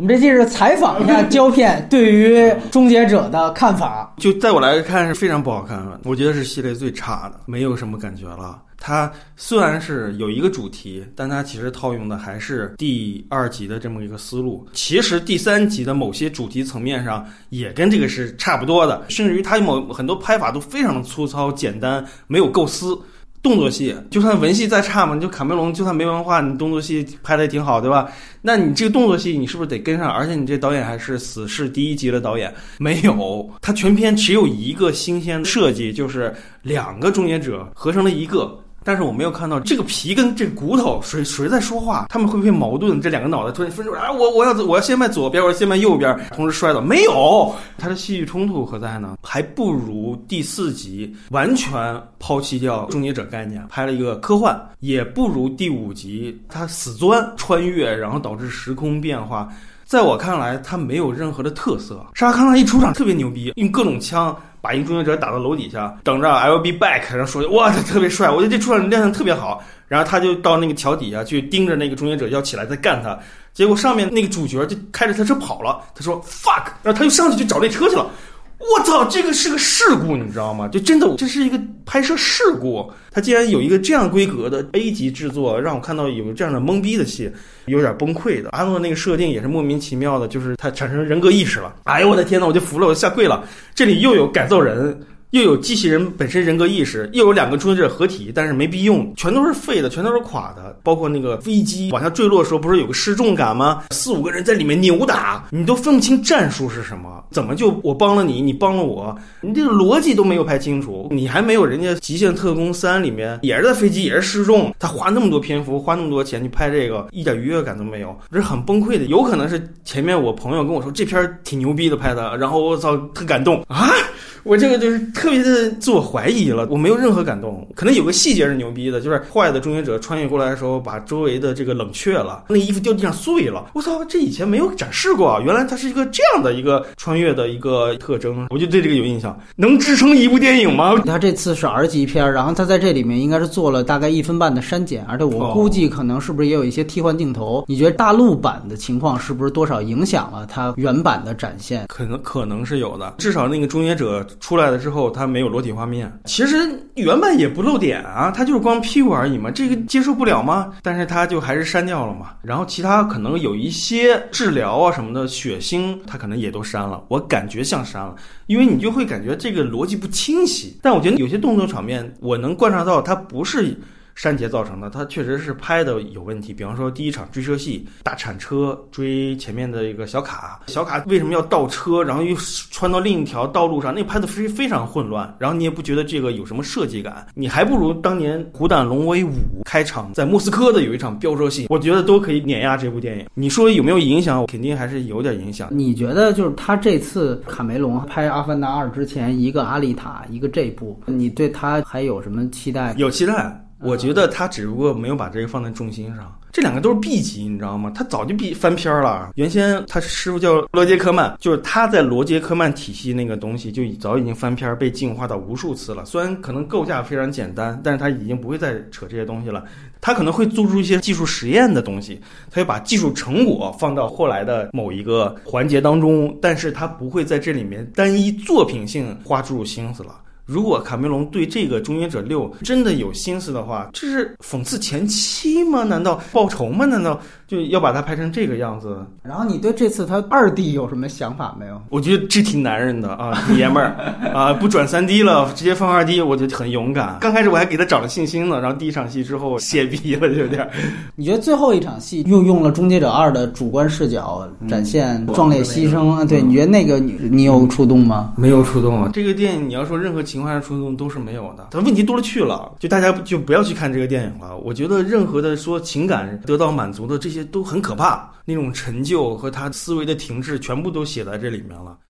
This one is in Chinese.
我们这期是采访一下 胶片对于《终结者》的看法。就在我来看是非常不好看了，我觉得是系列最差的，没有什么感觉了。它虽然是有一个主题，但它其实套用的还是第二集的这么一个思路。其实第三集的某些主题层面上也跟这个是差不多的，甚至于它某很多拍法都非常的粗糙、简单，没有构思。动作戏就算文戏再差嘛，你就卡梅隆就算没文化，你动作戏拍的也挺好，对吧？那你这个动作戏你是不是得跟上？而且你这导演还是死侍第一集的导演，没有，他全片只有一个新鲜设计，就是两个终结者合成了一个。但是我没有看到这个皮跟这骨头谁谁在说话，他们会不会矛盾？这两个脑袋突然分出来，啊，我我要我要先迈左边，我要先迈右边，同时摔倒，没有，它的戏剧冲突何在呢？还不如第四集完全抛弃掉终结者概念，拍了一个科幻，也不如第五集他死钻穿越，然后导致时空变化。在我看来，他没有任何的特色。沙康纳一出场特别牛逼，用各种枪。把一个终结者打到楼底下，等着 I'll be back，然后说哇，他特别帅，我觉得这出场亮相特别好。然后他就到那个桥底下去盯着那个终结者要起来再干他，结果上面那个主角就开着他车跑了。他说 fuck，然后他就上去去找那车去了。我操，这个是个事故，你知道吗？就真的，这是一个拍摄事故。他竟然有一个这样规格的 A 级制作，让我看到有这样的懵逼的戏，有点崩溃的。阿诺那个设定也是莫名其妙的，就是他产生人格意识了。哎呦我的天呐，我就服了，我就下跪了。这里又有改造人。又有机器人本身人格意识，又有两个终结者合体，但是没必用，全都是废的，全都是垮的。包括那个飞机往下坠落的时候，不是有个失重感吗？四五个人在里面扭打，你都分不清战术是什么，怎么就我帮了你，你帮了我，你这个逻辑都没有拍清楚。你还没有人家《极限特工三》里面也是在飞机，也是失重，他花那么多篇幅，花那么多钱去拍这个，一点愉悦感都没有，这是很崩溃的。有可能是前面我朋友跟我说这片挺牛逼的拍的，然后我操特感动啊。我这个就是特别的自我怀疑了，我没有任何感动。可能有个细节是牛逼的，就是坏的终结者穿越过来的时候，把周围的这个冷却了，那衣服掉地上碎了。我操，这以前没有展示过，原来它是一个这样的一个穿越的一个特征，我就对这个有印象。能支撑一部电影吗？他这次是 R 级片，然后他在这里面应该是做了大概一分半的删减，而且我估计可能是不是也有一些替换镜头？你觉得大陆版的情况是不是多少影响了它原版的展现？可能可能是有的，至少那个终结者。出来了之后，它没有裸体画面。其实原版也不露点啊，它就是光屁股而已嘛，这个接受不了吗？但是它就还是删掉了嘛。然后其他可能有一些治疗啊什么的血腥，它可能也都删了。我感觉像删了，因为你就会感觉这个逻辑不清晰。但我觉得有些动作场面，我能观察到它不是。删节造成的，它确实是拍的有问题。比方说第一场追车戏，大铲车追前面的一个小卡，小卡为什么要倒车，然后又穿到另一条道路上？那拍的非非常混乱，然后你也不觉得这个有什么设计感。你还不如当年《虎胆龙威五》开场在莫斯科的有一场飙车戏，我觉得都可以碾压这部电影。你说有没有影响？肯定还是有点影响。你觉得就是他这次卡梅隆拍《阿凡达二》之前，一个阿丽塔，一个这部，你对他还有什么期待？有期待。我觉得他只不过没有把这个放在重心上。这两个都是 B 级，你知道吗？他早就 B 翻篇了。原先他师傅叫罗杰科曼，就是他在罗杰科曼体系那个东西就早已经翻篇，被进化到无数次了。虽然可能构架非常简单，但是他已经不会再扯这些东西了。他可能会做出一些技术实验的东西，他会把技术成果放到后来的某一个环节当中，但是他不会在这里面单一作品性花注入心思了。如果卡梅隆对这个《终结者六》真的有心思的话，这是讽刺前妻吗？难道报仇吗？难道？就要把它拍成这个样子，然后你对这次他二 D 有什么想法没有？我觉得这挺男人的啊，爷们儿啊，不转三 D 了，直接放二 D，我觉得很勇敢。刚开始我还给他找了信心呢，然后第一场戏之后泄逼了，有点。你觉得最后一场戏又用了《终结者二》的主观视角展现壮烈牺牲？对，你觉得那个你你有触动吗？没有触动啊，这个电影你要说任何情怀的触动都是没有的。但问题多了去了，就大家就不要去看这个电影了。我觉得任何的说情感得到满足的这些。都很可怕，那种陈旧和他思维的停滞，全部都写在这里面了。